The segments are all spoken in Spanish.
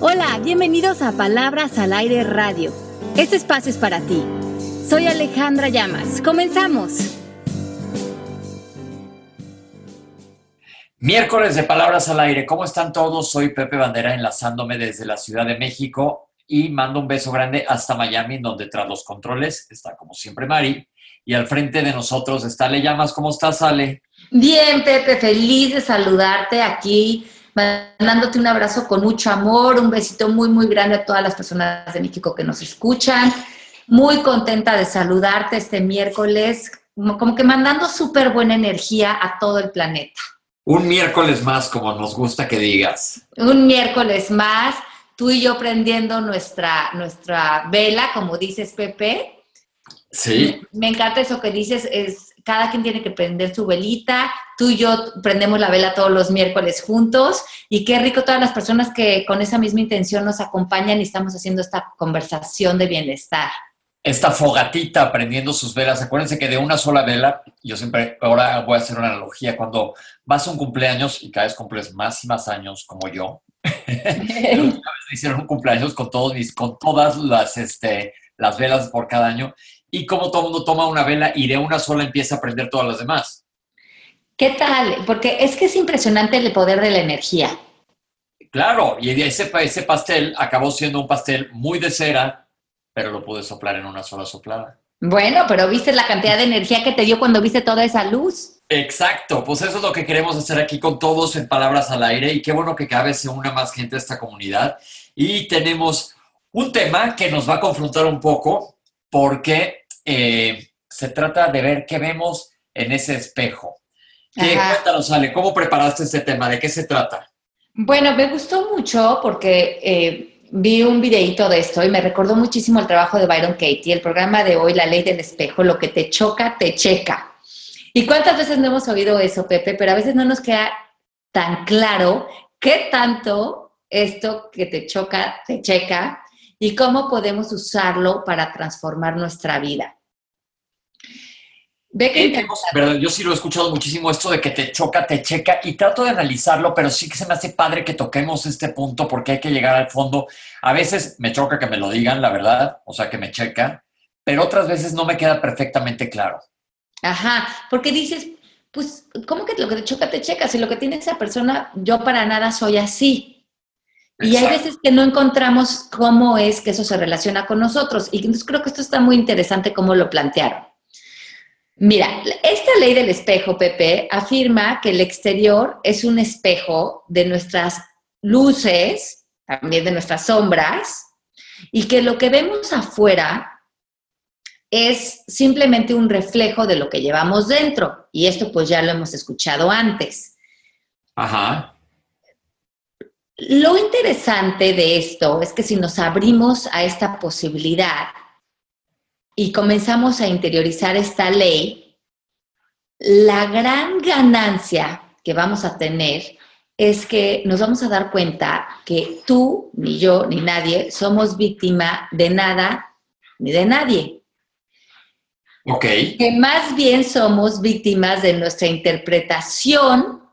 Hola, bienvenidos a Palabras al Aire Radio. Este espacio es para ti. Soy Alejandra Llamas. Comenzamos. Miércoles de Palabras al Aire. ¿Cómo están todos? Soy Pepe Bandera enlazándome desde la Ciudad de México y mando un beso grande hasta Miami, donde tras los controles está como siempre Mari y al frente de nosotros está Ale Llamas. ¿Cómo estás, Ale? Bien, Pepe, feliz de saludarte aquí, mandándote un abrazo con mucho amor, un besito muy, muy grande a todas las personas de México que nos escuchan. Muy contenta de saludarte este miércoles, como que mandando súper buena energía a todo el planeta. Un miércoles más, como nos gusta que digas. Un miércoles más, tú y yo prendiendo nuestra, nuestra vela, como dices, Pepe. Sí. Me encanta eso que dices, es cada quien tiene que prender su velita, tú y yo prendemos la vela todos los miércoles juntos y qué rico todas las personas que con esa misma intención nos acompañan y estamos haciendo esta conversación de bienestar. Esta fogatita prendiendo sus velas, acuérdense que de una sola vela, yo siempre, ahora voy a hacer una analogía, cuando vas a un cumpleaños y cada vez cumples más y más años como yo, vez hicieron un cumpleaños con, todos mis, con todas las, este, las velas por cada año y como todo el mundo toma una vela y de una sola empieza a prender todas las demás. ¿Qué tal? Porque es que es impresionante el poder de la energía. Claro, y ese, ese pastel acabó siendo un pastel muy de cera, pero lo pude soplar en una sola soplada. Bueno, pero viste la cantidad de energía que te dio cuando viste toda esa luz. Exacto, pues eso es lo que queremos hacer aquí con todos en Palabras al Aire y qué bueno que cada vez se una más gente a esta comunidad. Y tenemos un tema que nos va a confrontar un poco porque eh, se trata de ver qué vemos en ese espejo. ¿Qué, cuéntanos, Ale, ¿cómo preparaste este tema? ¿De qué se trata? Bueno, me gustó mucho porque eh, vi un videito de esto y me recordó muchísimo el trabajo de Byron Katie, el programa de hoy, La Ley del Espejo, lo que te choca, te checa. ¿Y cuántas veces no hemos oído eso, Pepe? Pero a veces no nos queda tan claro qué tanto esto que te choca, te checa, y cómo podemos usarlo para transformar nuestra vida. Ve que eh. Yo sí lo he escuchado muchísimo esto de que te choca, te checa y trato de analizarlo, pero sí que se me hace padre que toquemos este punto porque hay que llegar al fondo. A veces me choca que me lo digan, la verdad, o sea, que me checa, pero otras veces no me queda perfectamente claro. Ajá, porque dices, pues, ¿cómo que lo que te choca, te checa? Si lo que tiene esa persona, yo para nada soy así. Y hay veces que no encontramos cómo es que eso se relaciona con nosotros. Y entonces creo que esto está muy interesante cómo lo plantearon. Mira, esta ley del espejo, Pepe, afirma que el exterior es un espejo de nuestras luces, también de nuestras sombras, y que lo que vemos afuera es simplemente un reflejo de lo que llevamos dentro. Y esto pues ya lo hemos escuchado antes. Ajá. Lo interesante de esto es que si nos abrimos a esta posibilidad y comenzamos a interiorizar esta ley, la gran ganancia que vamos a tener es que nos vamos a dar cuenta que tú, ni yo, ni nadie somos víctima de nada ni de nadie. Ok. Que más bien somos víctimas de nuestra interpretación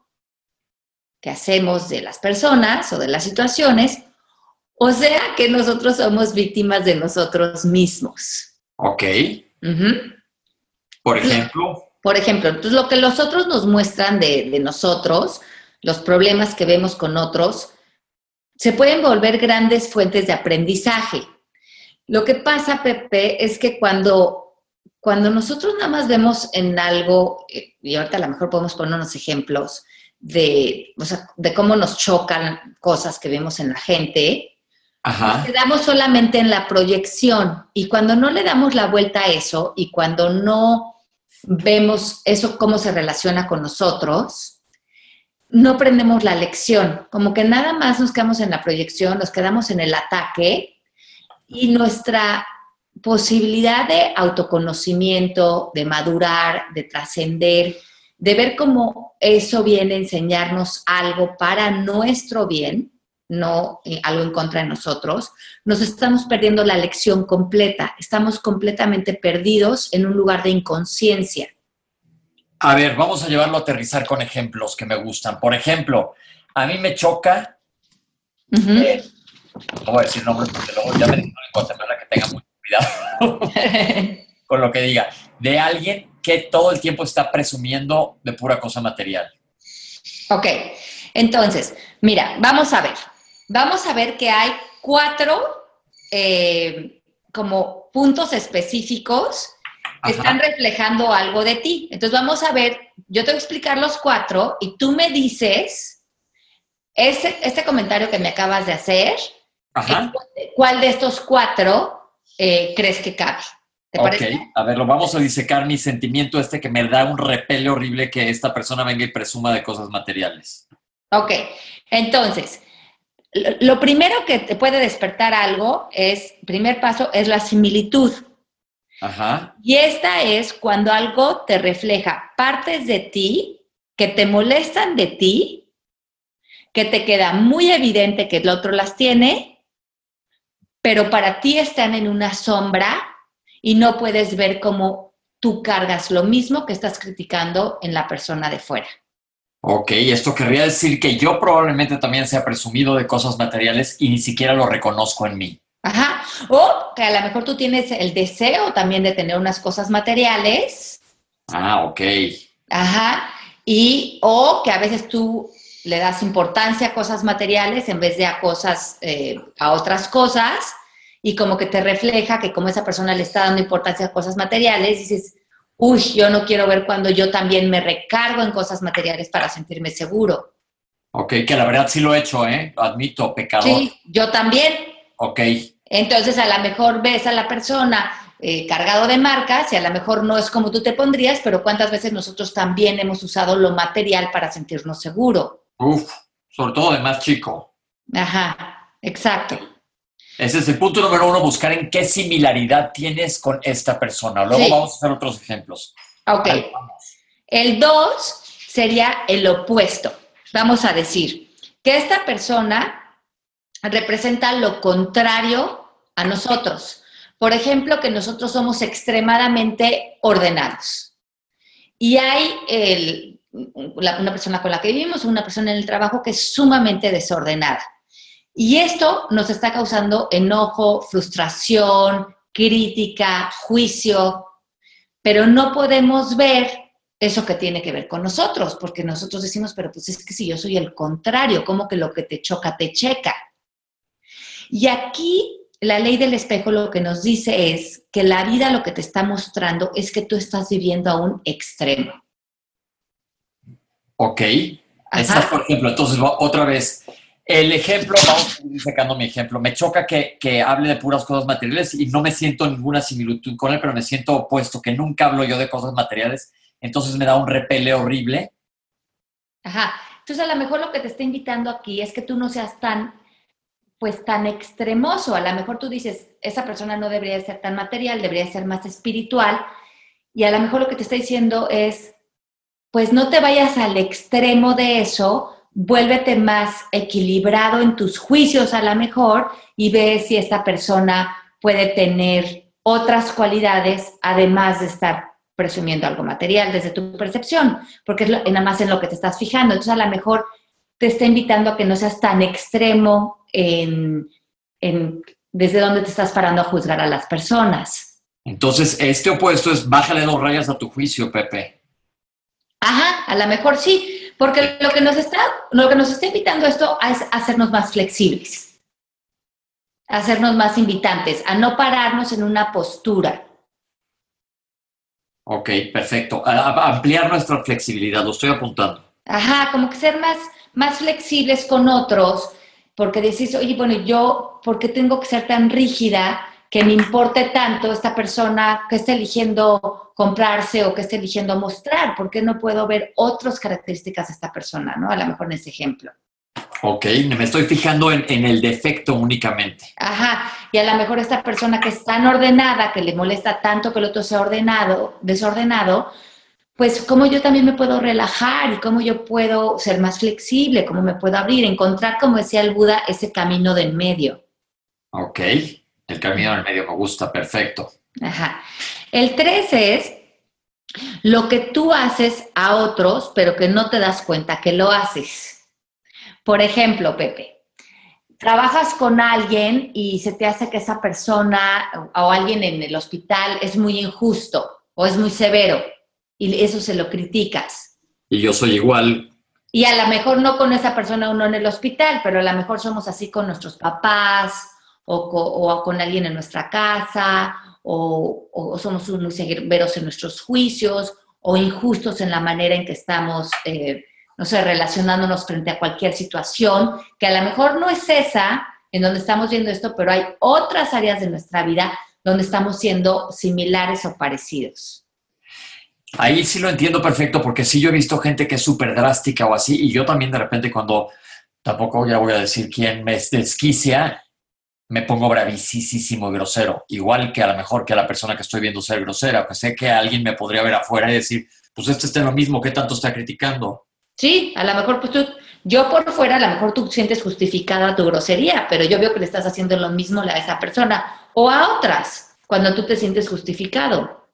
que hacemos de las personas o de las situaciones, o sea que nosotros somos víctimas de nosotros mismos. Ok. Por ejemplo. Por ejemplo, entonces lo que los otros nos muestran de, de nosotros, los problemas que vemos con otros, se pueden volver grandes fuentes de aprendizaje. Lo que pasa, Pepe, es que cuando, cuando nosotros nada más vemos en algo, eh, y ahorita a lo mejor podemos poner unos ejemplos, de, de cómo nos chocan cosas que vemos en la gente, Ajá. quedamos solamente en la proyección. Y cuando no le damos la vuelta a eso y cuando no vemos eso cómo se relaciona con nosotros, no aprendemos la lección. Como que nada más nos quedamos en la proyección, nos quedamos en el ataque y nuestra posibilidad de autoconocimiento, de madurar, de trascender, de ver cómo eso viene a enseñarnos algo para nuestro bien, no eh, algo en contra de nosotros, nos estamos perdiendo la lección completa, estamos completamente perdidos en un lugar de inconsciencia. A ver, vamos a llevarlo a aterrizar con ejemplos que me gustan. Por ejemplo, a mí me choca voy a decir nombres porque luego ya me dijeron en que tenga mucho cuidado con lo que diga. De alguien que todo el tiempo está presumiendo de pura cosa material. Ok, entonces, mira, vamos a ver. Vamos a ver que hay cuatro eh, como puntos específicos que están reflejando algo de ti. Entonces vamos a ver, yo te voy a explicar los cuatro y tú me dices ese, este comentario que me acabas de hacer, ¿cuál de estos cuatro eh, crees que cabe? ¿Te ok, a ver, lo vamos a disecar mi sentimiento este que me da un repele horrible que esta persona venga y presuma de cosas materiales. Ok, entonces, lo primero que te puede despertar algo es, primer paso, es la similitud. Ajá. Y esta es cuando algo te refleja partes de ti que te molestan de ti, que te queda muy evidente que el otro las tiene, pero para ti están en una sombra y no puedes ver cómo tú cargas lo mismo que estás criticando en la persona de fuera. Ok, esto querría decir que yo probablemente también sea presumido de cosas materiales y ni siquiera lo reconozco en mí. Ajá, o que a lo mejor tú tienes el deseo también de tener unas cosas materiales. Ah, ok. Ajá, y o que a veces tú le das importancia a cosas materiales en vez de a cosas, eh, a otras cosas y como que te refleja que como esa persona le está dando importancia a cosas materiales, dices, uy, yo no quiero ver cuando yo también me recargo en cosas materiales para sentirme seguro. Ok, que la verdad sí lo he hecho, ¿eh? Admito, pecador. Sí, yo también. Ok. Entonces a lo mejor ves a la persona eh, cargado de marcas y a lo mejor no es como tú te pondrías, pero cuántas veces nosotros también hemos usado lo material para sentirnos seguro. Uf, sobre todo de más chico. Ajá, exacto. Ese es el punto número uno, buscar en qué similaridad tienes con esta persona. Luego vamos a hacer otros ejemplos. Ok. El dos sería el opuesto. Vamos a decir que esta persona representa lo contrario a nosotros. Por ejemplo, que nosotros somos extremadamente ordenados. Y hay una persona con la que vivimos, una persona en el trabajo que es sumamente desordenada. Y esto nos está causando enojo, frustración, crítica, juicio, pero no podemos ver eso que tiene que ver con nosotros, porque nosotros decimos, pero pues es que si yo soy el contrario, como que lo que te choca, te checa. Y aquí la ley del espejo lo que nos dice es que la vida lo que te está mostrando es que tú estás viviendo a un extremo. Ok. Estás, por ejemplo, entonces otra vez, el ejemplo, vamos sacando mi ejemplo. Me choca que, hable de puras cosas materiales y no me siento ninguna similitud con él, pero me siento opuesto, que nunca hablo yo de cosas materiales. Entonces me da un repele horrible. Ajá. Entonces a lo mejor lo que te está invitando aquí es que tú no seas tan, pues tan extremoso. A lo mejor tú dices, esa persona no debería ser tan material, debería ser más espiritual. Y a lo mejor lo que te está diciendo es, pues no te vayas al extremo de eso, vuélvete más equilibrado en tus juicios a lo mejor y ve si esta persona puede tener otras cualidades además de estar presumiendo algo material desde tu percepción, porque es nada más en lo que te estás fijando. Entonces a lo mejor te está invitando a que no seas tan extremo en, desde donde te estás parando a juzgar a las personas. Entonces, este opuesto es bájale dos rayas a tu juicio, Pepe. Ajá, a lo mejor sí, porque lo que nos está, lo que nos está invitando esto es a hacernos más flexibles, a hacernos más invitantes, a no pararnos en una postura. Ok, perfecto. A, ampliar nuestra flexibilidad, lo estoy apuntando. Ajá, como que ser más, más flexibles con otros, porque decís, oye, bueno, yo, ¿por qué tengo que ser tan rígida que me importe tanto esta persona que está eligiendo comprarse o que esté eligiendo mostrar? ¿Por qué no puedo ver otras características de esta persona, no? A lo mejor en ese ejemplo. Ok, me estoy fijando en, en, el defecto únicamente. Ajá, y a lo mejor esta persona que es tan ordenada, que le molesta tanto que el otro sea ordenado, desordenado, pues cómo yo también me puedo relajar y cómo yo puedo ser más flexible, cómo me puedo abrir, encontrar, como decía el Buda, ese camino del medio. Ok, el camino del medio me gusta, perfecto. Ajá. El tres es lo que tú haces a otros, pero que no te das cuenta que lo haces. Por ejemplo, Pepe, trabajas con alguien y se te hace que esa persona o alguien en el hospital es muy injusto o es muy severo y eso se lo criticas. Y yo soy igual. Y a lo mejor no con esa persona uno en el hospital, pero a lo mejor somos así con nuestros papás o, con alguien en nuestra casa o, somos muy severos en nuestros juicios o injustos en la manera en que estamos, eh, no sé, relacionándonos frente a cualquier situación, que a lo mejor no es esa en donde estamos viendo esto, pero hay otras áreas de nuestra vida donde estamos siendo similares o parecidos. Ahí sí lo entiendo perfecto, porque sí yo he visto gente que es súper drástica o así, y yo también de repente cuando, tampoco ya voy a decir quién me desquicia, me pongo bravísimo y grosero, igual que a lo mejor que a la persona que estoy viendo ser grosera, que sé que alguien me podría ver afuera y decir, pues este está lo mismo, ¿qué tanto está criticando? Sí, a lo mejor pues tú, yo por fuera, a lo mejor tú sientes justificada tu grosería, pero yo veo que le estás haciendo lo mismo a esa persona o a otras cuando tú te sientes justificado.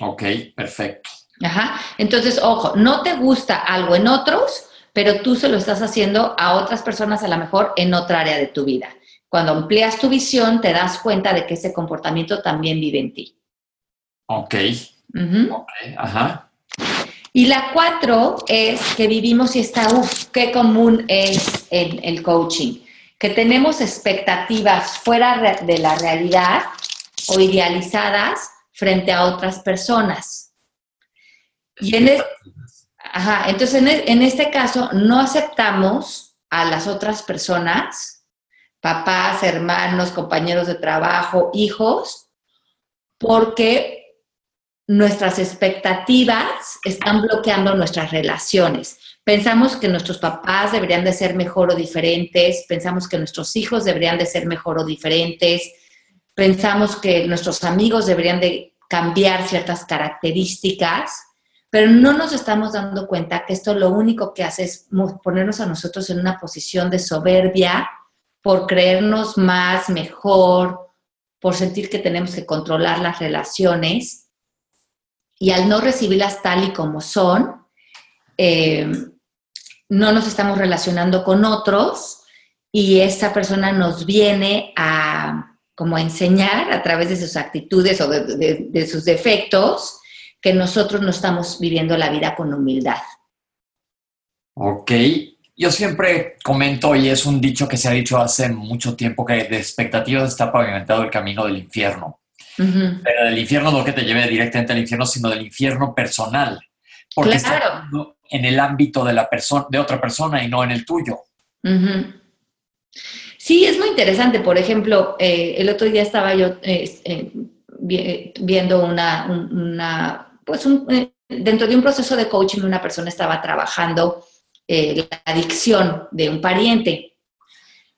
Ok, perfecto. Ajá. Entonces, ojo, no te gusta algo en otros, pero tú se lo estás haciendo a otras personas a lo mejor en otra área de tu vida. Cuando amplias tu visión, te das cuenta de que ese comportamiento también vive en ti. Ok. Ajá. Y la cuatro es que vivimos y está, uff, qué común es el, el coaching, que tenemos expectativas fuera de la realidad o idealizadas frente a otras personas. Y en ajá, entonces en, en este caso no aceptamos a las otras personas papás, hermanos, compañeros de trabajo, hijos, porque nuestras expectativas están bloqueando nuestras relaciones. Pensamos que nuestros papás deberían de ser mejor o diferentes, pensamos que nuestros hijos deberían de ser mejor o diferentes, pensamos que nuestros amigos deberían de cambiar ciertas características, pero no nos estamos dando cuenta que esto lo único que hace es ponernos a nosotros en una posición de soberbia por creernos más, mejor, por sentir que tenemos que controlar las relaciones y al no recibirlas tal y como son, eh, no nos estamos relacionando con otros y esa persona nos viene a como enseñar a través de sus actitudes o de sus defectos que nosotros no estamos viviendo la vida con humildad. Ok, yo siempre comento, y es un dicho que se ha dicho hace mucho tiempo, que de expectativas está pavimentado el camino del infierno. Pero del infierno no que te lleve directamente al infierno, sino del infierno personal. Porque está en el ámbito de, la persona, de otra persona y no en el tuyo. Sí, es muy interesante. Por ejemplo, eh, el otro día estaba yo eh, eh, viendo una, una pues dentro de un proceso de coaching, una persona estaba trabajando eh, la adicción de un pariente.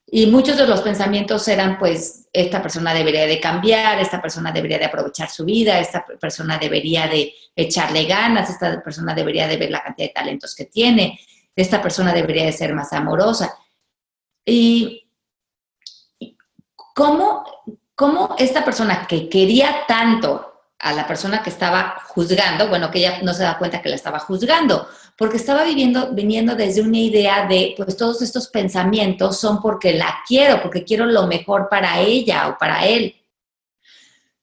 Y muchos de los pensamientos eran, pues, esta persona debería de cambiar, esta persona debería de aprovechar su vida, esta persona debería de echarle ganas, esta persona debería de ver la cantidad de talentos que tiene, esta persona debería de ser más amorosa. Y cómo, cómo esta persona que quería tanto a la persona que estaba juzgando, bueno, que ella no se da cuenta que la estaba juzgando, porque estaba viviendo, viniendo desde una idea de, pues todos estos pensamientos son porque la quiero, porque quiero lo mejor para ella o para él.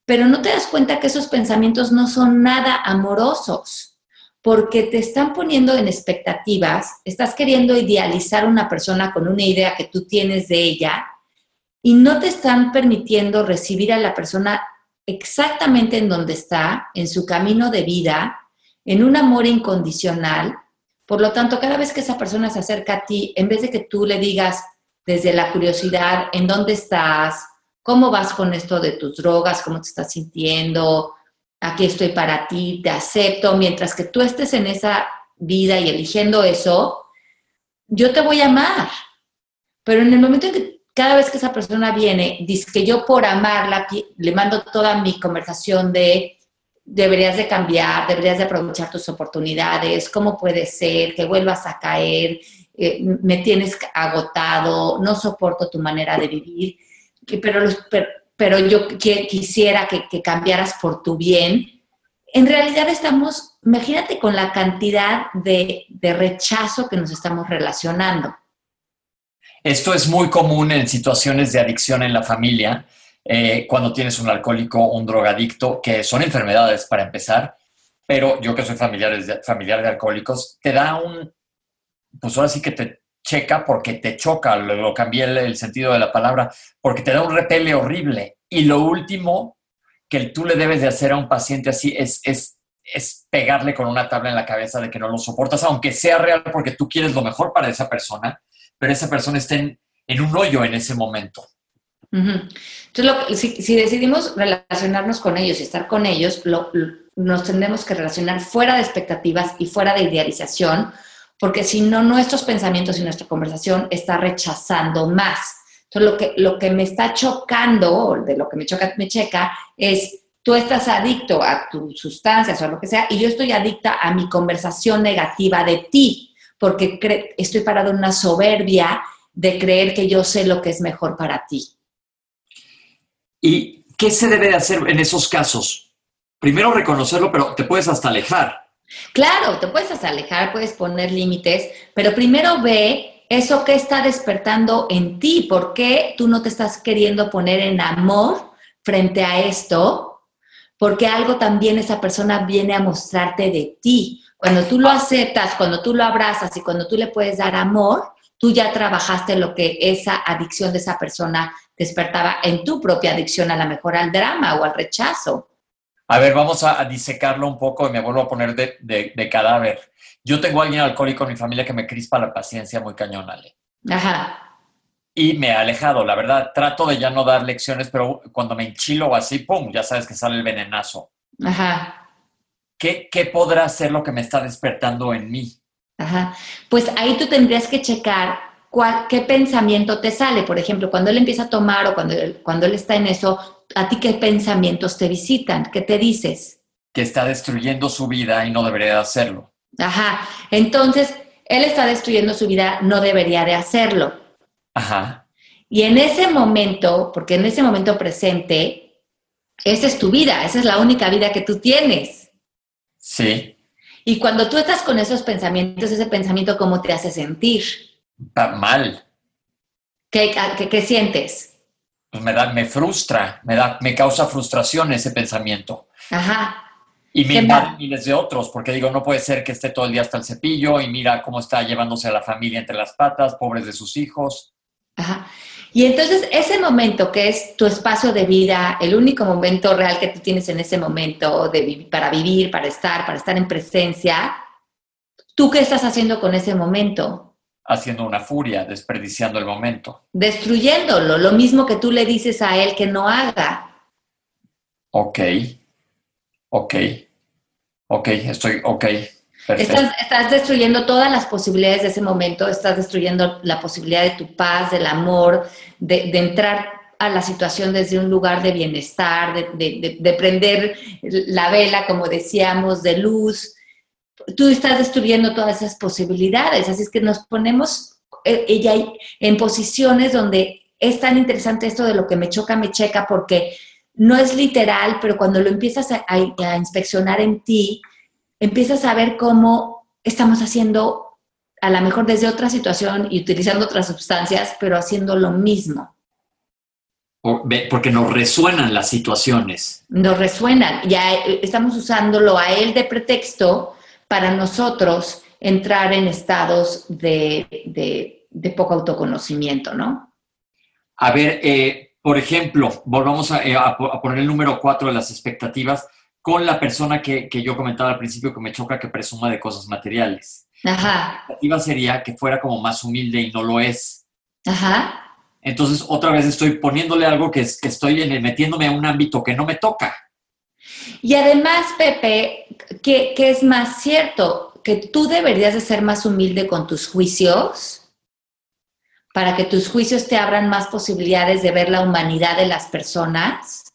Pero no te das cuenta que esos pensamientos no son nada amorosos, porque te están poniendo en expectativas, estás queriendo idealizar una persona con una idea que tú tienes de ella y no te están permitiendo recibir a la persona exactamente en donde está, en su camino de vida, en un amor incondicional. Por lo tanto, cada vez que esa persona se acerca a ti, en vez de que tú le digas desde la curiosidad, ¿en dónde estás? ¿Cómo vas con esto de tus drogas? ¿Cómo te estás sintiendo? Aquí estoy para ti, te acepto. Mientras que tú estés en esa vida y eligiendo eso, yo te voy a amar. Pero en el momento en que cada vez que esa persona viene, dice que yo por amarla le mando toda mi conversación de deberías de cambiar, deberías de aprovechar tus oportunidades, cómo puede ser que vuelvas a caer, eh, me tienes agotado, no soporto tu manera de vivir, pero, pero, yo quisiera que, cambiaras por tu bien. En realidad estamos, imagínate con la cantidad de, de rechazo que nos estamos relacionando. Esto es muy común en situaciones de adicción en la familia, eh, cuando tienes un alcohólico, un drogadicto, que son enfermedades para empezar, pero yo que soy familiar de, familiar de alcohólicos, te da un, pues ahora sí que te checa porque te choca, lo, cambié el, sentido de la palabra, porque te da un repele horrible. Y lo último que tú le debes de hacer a un paciente así es, es, es pegarle con una tabla en la cabeza de que no lo soportas, aunque sea real porque tú quieres lo mejor para esa persona, pero esa persona está en, un hoyo en ese momento. Entonces, si, decidimos relacionarnos con ellos y estar con ellos, nos tendremos que relacionar fuera de expectativas y fuera de idealización, porque si no, nuestros pensamientos y nuestra conversación está rechazando más. Entonces, lo que, lo que me está chocando, de lo que me choca, me checa, es tú estás adicto a tus sustancias o lo que sea, y yo estoy adicta a mi conversación negativa de ti, porque estoy parado en una soberbia de creer que yo sé lo que es mejor para ti. ¿Y qué se debe de hacer en esos casos? Primero reconocerlo, pero te puedes hasta alejar. Claro, te puedes hasta alejar, puedes poner límites, pero primero ve eso que está despertando en ti, por qué tú no te estás queriendo poner en amor frente a esto, porque algo también esa persona viene a mostrarte de ti. Cuando tú lo aceptas, cuando tú lo abrazas y cuando tú le puedes dar amor, tú ya trabajaste lo que esa adicción de esa persona despertaba en tu propia adicción, a la mejor al drama o al rechazo. A ver, vamos a, disecarlo un poco y me vuelvo a poner de, cadáver. Yo tengo a alguien alcohólico en mi familia que me crispa la paciencia muy cañón, Ale. Ajá. Y me ha alejado, la verdad. Trato de ya no dar lecciones, pero cuando me enchilo así, ¡pum! Ya sabes que sale el venenazo. Ajá. ¿Qué, qué podrá ser lo que me está despertando en mí? Ajá. Pues ahí tú tendrías que checar cuál, qué pensamiento te sale. Por ejemplo, cuando él empieza a tomar o cuando, cuando él está en eso, ¿a ti qué pensamientos te visitan? ¿Qué te dices? Que está destruyendo su vida y no debería de hacerlo. Ajá. Entonces, él está destruyendo su vida, no debería de hacerlo. Ajá. Y en ese momento, porque en ese momento presente, esa es tu vida, esa es la única vida que tú tienes. Sí. Y cuando tú estás con esos pensamientos, ese pensamiento, ¿cómo te hace sentir? Mal. ¿Qué, qué, qué sientes? pues me, da, me frustra, me, da, me causa frustración ese pensamiento. Ajá. Y me invaden miles de otros, porque digo, no puede ser que esté todo el día hasta el cepillo y mira cómo está llevándose a la familia entre las patas, pobres de sus hijos. Ajá. Y entonces ese momento que es tu espacio de vida, el único momento real que tú tienes en ese momento de, para vivir, para estar, para estar en presencia, ¿tú qué estás haciendo con ese momento? Haciendo una furia, desperdiciando el momento. Destruyéndolo, lo mismo que tú le dices a él que no haga. Ok, ok, ok, estoy, ok. Estás, estás, destruyendo todas las posibilidades de ese momento, estás destruyendo la posibilidad de tu paz, del amor, de, entrar a la situación desde un lugar de bienestar, de, de prender la vela, como decíamos, de luz, tú estás destruyendo todas esas posibilidades. Así es que nos ponemos eh, ella en posiciones donde es tan interesante esto de lo que me choca, me checa, porque no es literal, pero cuando lo empiezas a, a inspeccionar en ti, empiezas a ver cómo estamos haciendo, a lo mejor desde otra situación y utilizando otras sustancias, pero haciendo lo mismo. Porque nos resuenan las situaciones. Nos resuenan. Ya eh, estamos usándolo a él de pretexto para nosotros entrar en estados de, poco autoconocimiento, ¿no? A ver, eh, por ejemplo, volvamos eh, a, poner el número cuatro de las expectativas con la persona que, yo comentaba al principio que me choca que presuma de cosas materiales. Ajá. La expectativa sería que fuera como más humilde y no lo es. Ajá. Entonces, otra vez estoy poniéndole algo que, que estoy metiéndome a un ámbito que no me toca. Y además, Pepe, ¿qué, es más cierto? Que tú deberías de ser más humilde con tus juicios para que tus juicios te abran más posibilidades de ver la humanidad de las personas?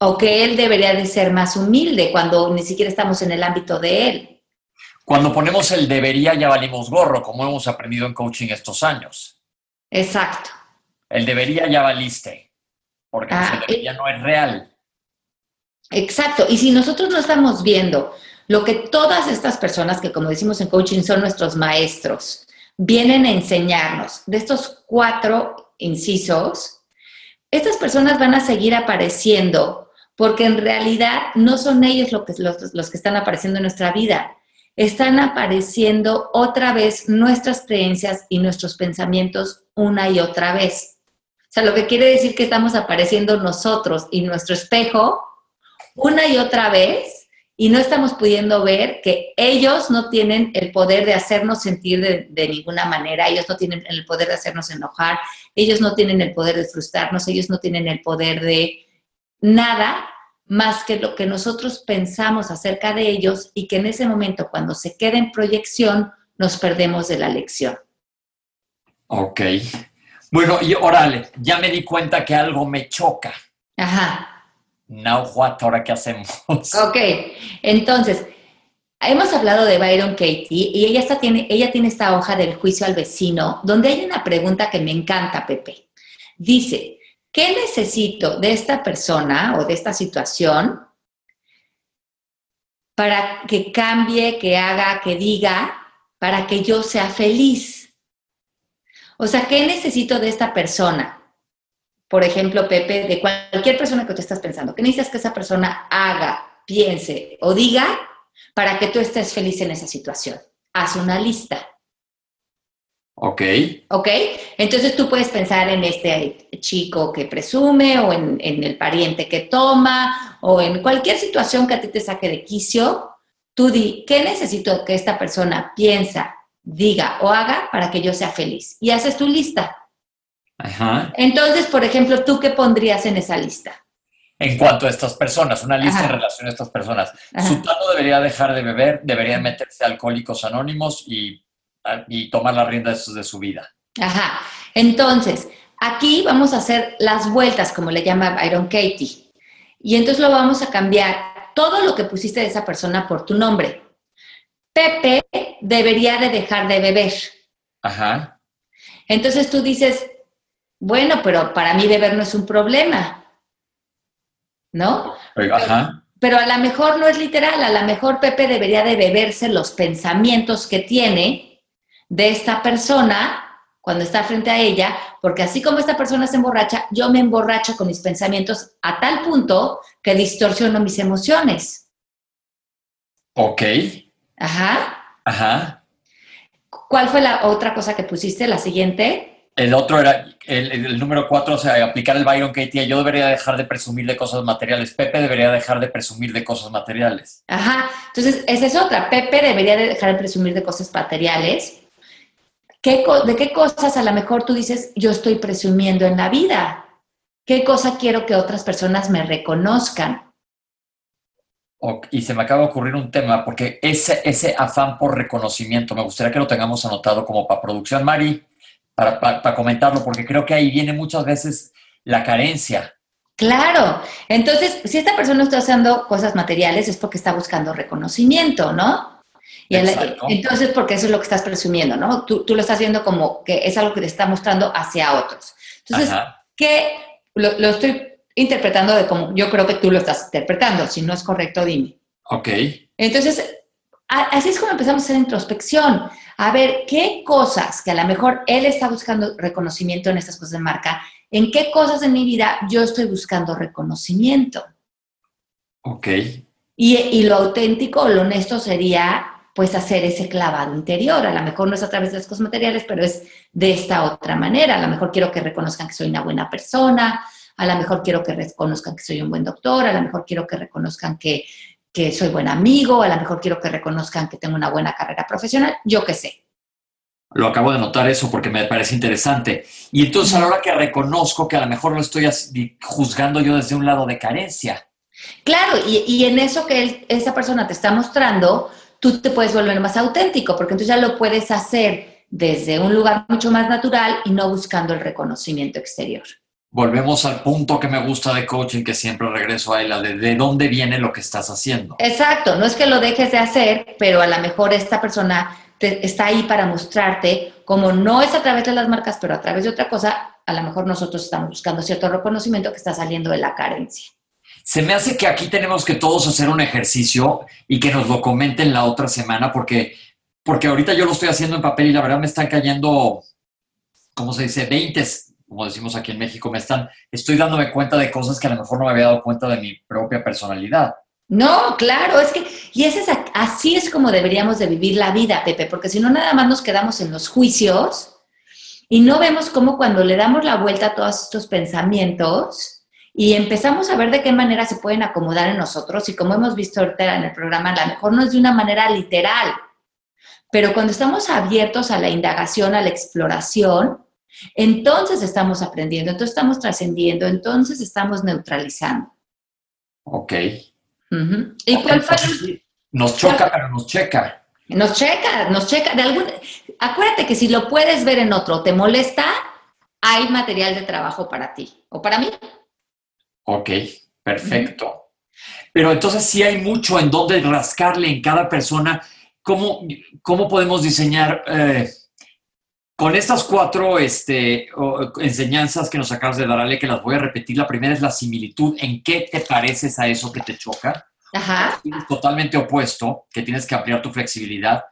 ¿O que él debería de ser más humilde cuando ni siquiera estamos en el ámbito de él? Cuando ponemos el debería ya valimos gorro, como hemos aprendido en coaching estos años. Exacto. El debería ya valiste, porque el ah, debería no es real. Exacto. Y si nosotros no estamos viendo lo que todas estas personas que, como decimos en coaching, son nuestros maestros, vienen a enseñarnos. De estos cuatro incisos, estas personas van a seguir apareciendo porque en realidad no son ellos los, los que están apareciendo en nuestra vida. Están apareciendo otra vez nuestras creencias y nuestros pensamientos una y otra vez. O sea, lo que quiere decir que estamos apareciendo nosotros y nuestro espejo una y otra vez y no estamos pudiendo ver que ellos no tienen el poder de hacernos sentir de, ninguna manera, ellos no tienen el poder de hacernos enojar, ellos no tienen el poder de frustrarnos, ellos no tienen el poder de nada más que lo que nosotros pensamos acerca de ellos y que en ese momento cuando se queda en proyección nos perdemos de la lección. Ok. Bueno, y órale, ya me di cuenta que algo me choca. Ajá. Now what, ahora qué hacemos. Ok, entonces, hemos hablado de Byron Katie y ella, está, tiene, ella tiene esta hoja del juicio al vecino, donde hay una pregunta que me encanta, Pepe. Dice, ¿qué necesito de esta persona o de esta situación para que cambie, que haga, que diga, para que yo sea feliz? O sea, ¿qué necesito de esta persona? Por ejemplo, Pepe, de cualquier persona que tú estás pensando, ¿qué necesitas que esa persona haga, piense o diga para que tú estés feliz en esa situación? Haz una lista. Ok. Ok. Entonces tú puedes pensar en este chico que presume o en, en, el pariente que toma o en cualquier situación que a ti te saque de quicio. Tú di, ¿qué necesito que esta persona piensa, diga o haga para que yo sea feliz? Y haces tu lista. Entonces, por ejemplo, ¿tú qué pondrías en esa lista? En cuanto a estas personas, una lista en relación a estas personas. Su Sultano debería dejar de beber, debería meterse a Alcohólicos Anónimos y, y tomar la rienda de su vida. Ajá. Entonces, aquí vamos a hacer las vueltas, como le llama Byron Katie. Y entonces lo vamos a cambiar todo lo que pusiste de esa persona por tu nombre. Pepe debería de dejar de beber. Ajá. Entonces tú dices, bueno, pero para mí beber no es un problema, ¿no? Ajá. Pero, a lo mejor no es literal, a lo mejor Pepe debería de beberse los pensamientos que tiene de esta persona cuando está frente a ella, porque así como esta persona se emborracha, yo me emborracho con mis pensamientos a tal punto que distorsiono mis emociones. Ok. Ajá. Ajá. ¿Cuál fue la otra cosa que pusiste, la siguiente? El otro era, el, número cuatro, o sea, aplicar el Byron Katie. Yo debería dejar de presumir de cosas materiales. Pepe debería dejar de presumir de cosas materiales. Ajá. Entonces, esa es otra. Pepe debería de dejar de presumir de cosas materiales. ¿Qué, ¿De qué cosas a lo mejor tú dices, yo estoy presumiendo en la vida? ¿Qué cosa quiero que otras personas me reconozcan? y se me acaba de ocurrir un tema, porque ese, ese afán por reconocimiento, me gustaría que lo tengamos anotado como para producción. Mari, para, comentarlo, porque creo que ahí viene muchas veces la carencia. Claro, entonces si esta persona está haciendo cosas materiales es porque está buscando reconocimiento, ¿no? Y entonces, porque eso es lo que estás presumiendo, ¿no? Tú, lo estás viendo como que es algo que te está mostrando hacia otros. Entonces, ¿qué? Lo, lo, estoy interpretando de como yo creo que tú lo estás interpretando. Si no es correcto, dime. Ok. Entonces, así es como empezamos a hacer introspección a ver qué cosas que a lo mejor él está buscando reconocimiento en estas cosas de marca, en qué cosas en mi vida yo estoy buscando reconocimiento. Ok. Y, y lo auténtico lo honesto sería pues hacer ese clavado interior. A lo mejor no es a través de las cosas materiales, pero es de esta otra manera. A lo mejor quiero que reconozcan que soy una buena persona, a lo mejor quiero que reconozcan que soy un buen doctor, a lo mejor quiero que reconozcan que que soy buen amigo, a lo mejor quiero que reconozcan que tengo una buena carrera profesional, yo qué sé. Lo acabo de notar eso porque me parece interesante. Y entonces a la hora que reconozco que a lo mejor lo estoy juzgando yo desde un lado de carencia. Claro, y, en eso que esa persona te está mostrando, tú te puedes volver más auténtico, porque entonces ya lo puedes hacer desde un lugar mucho más natural y no buscando el reconocimiento exterior volvemos al punto que me gusta de coaching, que siempre regreso a él, de, de dónde viene lo que estás haciendo. Exacto, no es que lo dejes de hacer, pero a lo mejor esta persona está ahí para mostrarte, como no es a través de las marcas, pero a través de otra cosa, a lo mejor nosotros estamos buscando cierto reconocimiento que está saliendo de la carencia. Se me hace que aquí tenemos que todos hacer un ejercicio y que nos lo comenten la otra semana, porque porque ahorita yo lo estoy haciendo en papel y la verdad me están cayendo, ¿cómo se dice? 20, como decimos aquí en México, me están, estoy dándome cuenta de cosas que a lo mejor no me había dado cuenta de mi propia personalidad. No, claro, es que, y ese es, así es como deberíamos de vivir la vida, Pepe, porque si no nada más nos quedamos en los juicios y no vemos cómo cuando le damos la vuelta a todos estos pensamientos y empezamos a ver de qué manera se pueden acomodar en nosotros y como hemos visto ahorita en el programa, a lo mejor no es de una manera literal, pero cuando estamos abiertos a la indagación, a la exploración, entonces estamos aprendiendo, entonces estamos trascendiendo, entonces estamos neutralizando. Ok. ¿Y cuál fue? Nos choca, pero nos checa. Nos checa, nos checa. De algún... Acuérdate que si lo puedes ver en otro, te molesta, hay material de trabajo para ti o para mí. Ok, perfecto. Pero entonces sí hay mucho en donde rascarle en cada persona. ¿Cómo, cómo podemos diseñar eh, con estas cuatro este, enseñanzas que nos acabas de dar, Ale, que las voy a repetir? La primera es la similitud. ¿En qué te pareces a eso que te choca? Ajá. Totalmente opuesto, que tienes que ampliar tu flexibilidad.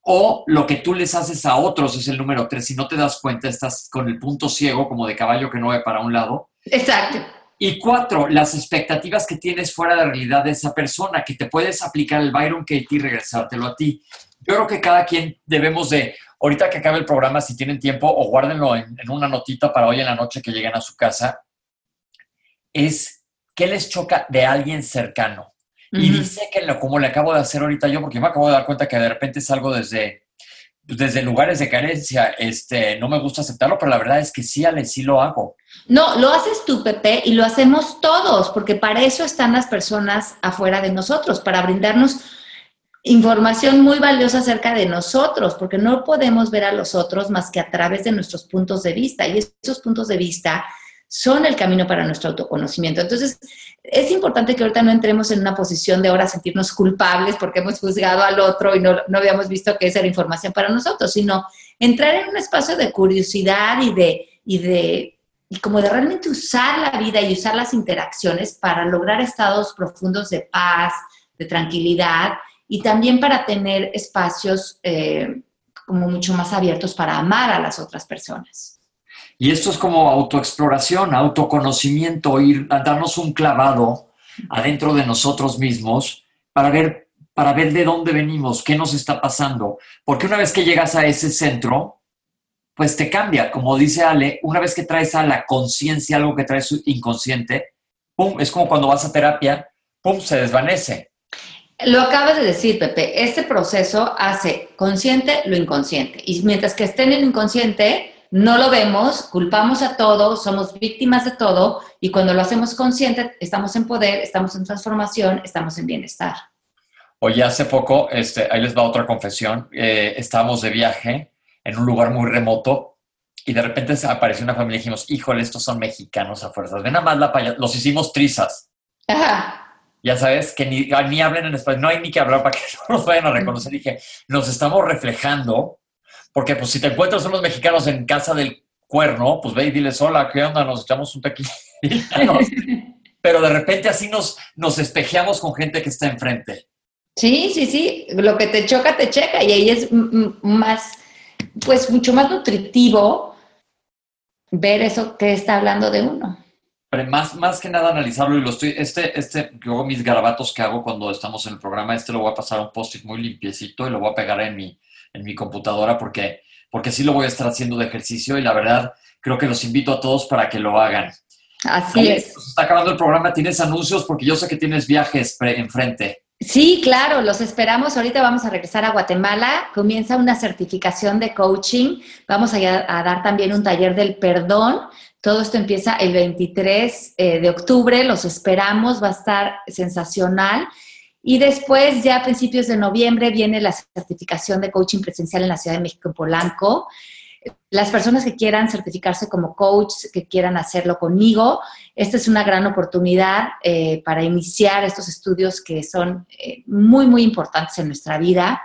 O lo que tú les haces a otros es el número tres. Si no te das cuenta, estás con el punto ciego, como de caballo que no ve para un lado. Exacto. Y cuatro, las expectativas que tienes fuera de la realidad de esa persona, que te puedes aplicar el Byron Katie y regresártelo a ti. Yo creo que cada quien debemos de, ahorita que acabe el programa, si tienen tiempo, o guárdenlo en, en una notita para hoy en la noche que lleguen a su casa, es qué les choca de alguien cercano. Y dice que lo, como le acabo de hacer ahorita yo, porque me acabo de dar cuenta que de repente salgo desde, desde lugares de carencia, este, no me gusta aceptarlo, pero la verdad es que sí, Ale, sí lo hago. No, lo haces tú, Pepe, y lo hacemos todos, porque para eso están las personas afuera de nosotros, para brindarnos información muy valiosa acerca de nosotros, porque no podemos ver a los otros más que a través de nuestros puntos de vista, y esos puntos de vista son el camino para nuestro autoconocimiento. Entonces, es importante que ahorita no entremos en una posición de ahora sentirnos culpables porque hemos juzgado al otro y no, habíamos visto que esa era información para nosotros, sino entrar en un espacio de curiosidad y de, y de y como de realmente usar la vida y usar las interacciones para lograr estados profundos de paz, de tranquilidad y también para tener espacios eh, como mucho más abiertos para amar a las otras personas. Y esto es como autoexploración, autoconocimiento, ir darnos un clavado adentro de nosotros mismos para ver, para ver de dónde venimos, qué nos está pasando. Porque una vez que llegas a ese centro, pues te cambia. Como dice Ale, una vez que traes a la conciencia algo que traes inconsciente, ¡pum! Es como cuando vas a terapia, ¡pum! Se desvanece. Lo acabas de decir, Pepe. Este proceso hace consciente lo inconsciente. Y mientras que esté en el inconsciente, no lo vemos, culpamos a todo, somos víctimas de todo y cuando lo hacemos consciente estamos en poder, estamos en transformación, estamos en bienestar. Oye, hace poco, este, ahí les va otra confesión, eh, estábamos de viaje en un lugar muy remoto y de repente apareció una familia y dijimos, híjole, estos son mexicanos a fuerzas, ven a más la payas, los hicimos trizas. Ajá. Ya sabes, que ni, ni hablen en español, no hay ni que hablar para que no nos vayan a reconocer. Dije, nos estamos reflejando porque pues si te encuentras unos mexicanos en casa del cuerno, pues ve y diles, hola, ¿qué onda? Nos echamos un tequila. Pero de repente así nos, nos espejeamos con gente que está enfrente. Sí, sí, sí. Lo que te choca, te checa. Y ahí es más, pues mucho más nutritivo ver eso que está hablando de uno. Pero más, más que nada analizarlo y lo estoy, este, este, yo mis garabatos que hago cuando estamos en el programa, este lo voy a pasar a un post-it muy limpiecito y lo voy a pegar en mi, en mi computadora porque, porque sí lo voy a estar haciendo de ejercicio y la verdad creo que los invito a todos para que lo hagan. Así es. está acabando el programa, tienes anuncios porque yo sé que tienes viajes enfrente. Sí, claro, los esperamos. Ahorita vamos a regresar a Guatemala. Comienza una certificación de coaching. Vamos a, a dar también un taller del perdón. Todo esto empieza el 23 eh, de octubre. Los esperamos. Va a estar sensacional. Y después, ya a principios de noviembre, viene la certificación de coaching presencial en la Ciudad de México, en Polanco. Las personas que quieran certificarse como coach, que quieran hacerlo conmigo, esta es una gran oportunidad eh, para iniciar estos estudios que son eh, muy, muy importantes en nuestra vida.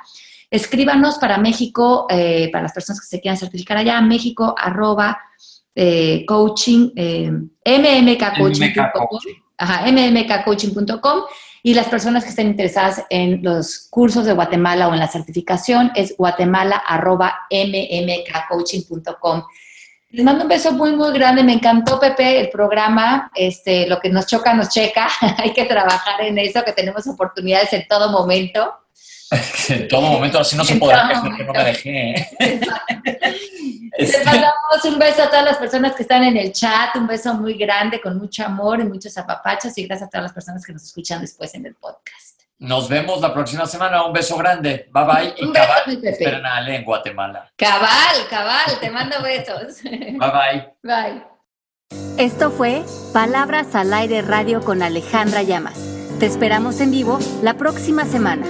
Escríbanos para México, para las personas que se quieran certificar allá, México arroba coaching, mmkcoaching.com Ajá, mmkcoaching.com. Y las personas que estén interesadas en los cursos de Guatemala o en la certificación es guatemala.mmkcoaching.com. Les mando un beso muy, muy grande. Me encantó, Pepe, el programa. Este, lo que nos choca, nos checa. Hay que trabajar en eso, que tenemos oportunidades en todo momento. en todo momento, así no se podrá que no me dejé. Este mandamos un beso a todas las personas que están en el chat, un beso muy grande, con mucho amor y muchos apapachos, y gracias a todas las personas que nos escuchan después en el podcast. Nos vemos la próxima semana. Un beso grande. Bye bye. Y cabal, esperen a Ale en Guatemala. Cabal, cabal, te mando besos. Bye bye. Bye. Esto fue Palabras al Aire Radio con Alejandra Llamas. Te esperamos en vivo la próxima semana.